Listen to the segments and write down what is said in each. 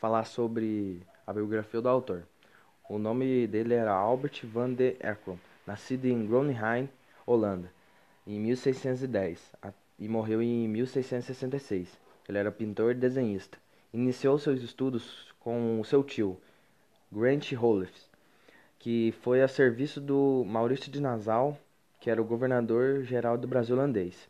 falar sobre a biografia do autor. O nome dele era Albert van der Erckrom, nascido em Groningen, Holanda, em 1610 e morreu em 1666. Ele era pintor e desenhista. Iniciou seus estudos com seu tio, Grant Hollis, que foi a serviço do Maurício de Nassau, que era o governador-geral do Brasil holandês.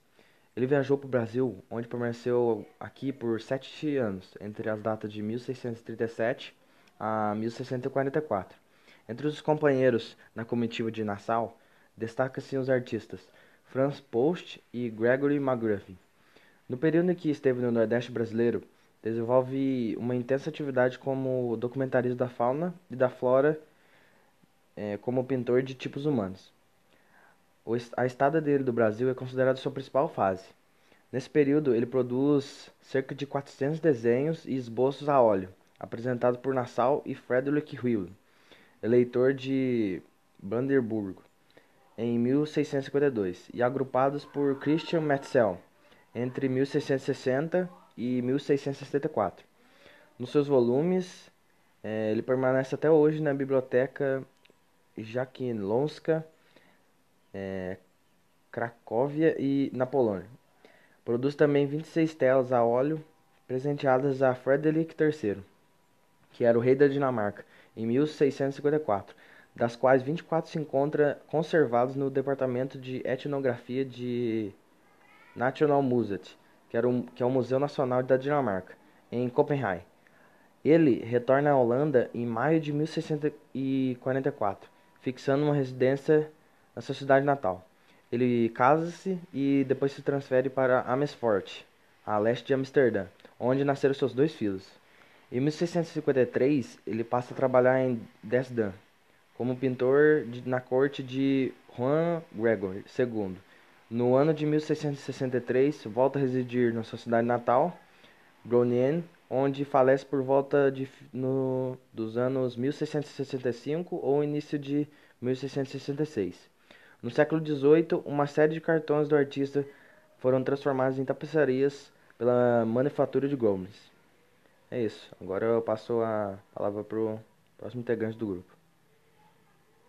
Ele viajou para o Brasil, onde permaneceu aqui por sete anos, entre as datas de 1637 a 1644. Entre os companheiros na comitiva de Nassau, destacam-se os artistas Franz Post e Gregory McGruffin. No período em que esteve no Nordeste brasileiro, desenvolve uma intensa atividade como documentarista da fauna e da flora, é, como pintor de tipos humanos. A estada dele do Brasil é considerada sua principal fase. Nesse período, ele produz cerca de 400 desenhos e esboços a óleo, apresentados por Nassau e Frederick Will, eleitor de Brandenburgo, em 1652, e agrupados por Christian Metzel, entre 1660 e 1664. Nos seus volumes, é, ele permanece até hoje na biblioteca Jaquiellonska é, Cracóvia e na Polônia. Produz também 26 telas a óleo presenteadas a Frederick III, que era o rei da Dinamarca, em 1654, das quais 24 se encontram conservados no Departamento de Etnografia de National Museum, que, era um, que é o Museu Nacional da Dinamarca, em Copenhague. Ele retorna à Holanda em maio de 1644, fixando uma residência na sua cidade natal. Ele casa-se e depois se transfere para Amersfoort, a leste de Amsterdã, onde nasceram seus dois filhos. Em 1653, ele passa a trabalhar em Dresden como pintor de, na corte de Juan Gregor II. No ano de 1663, volta a residir na sua cidade natal, Groningen, onde falece por volta de, no, dos anos 1665 ou início de 1666. No século XVIII, uma série de cartões do artista foram transformados em tapeçarias pela manufatura de Gomes. É isso. Agora eu passo a palavra para o próximo integrante do grupo.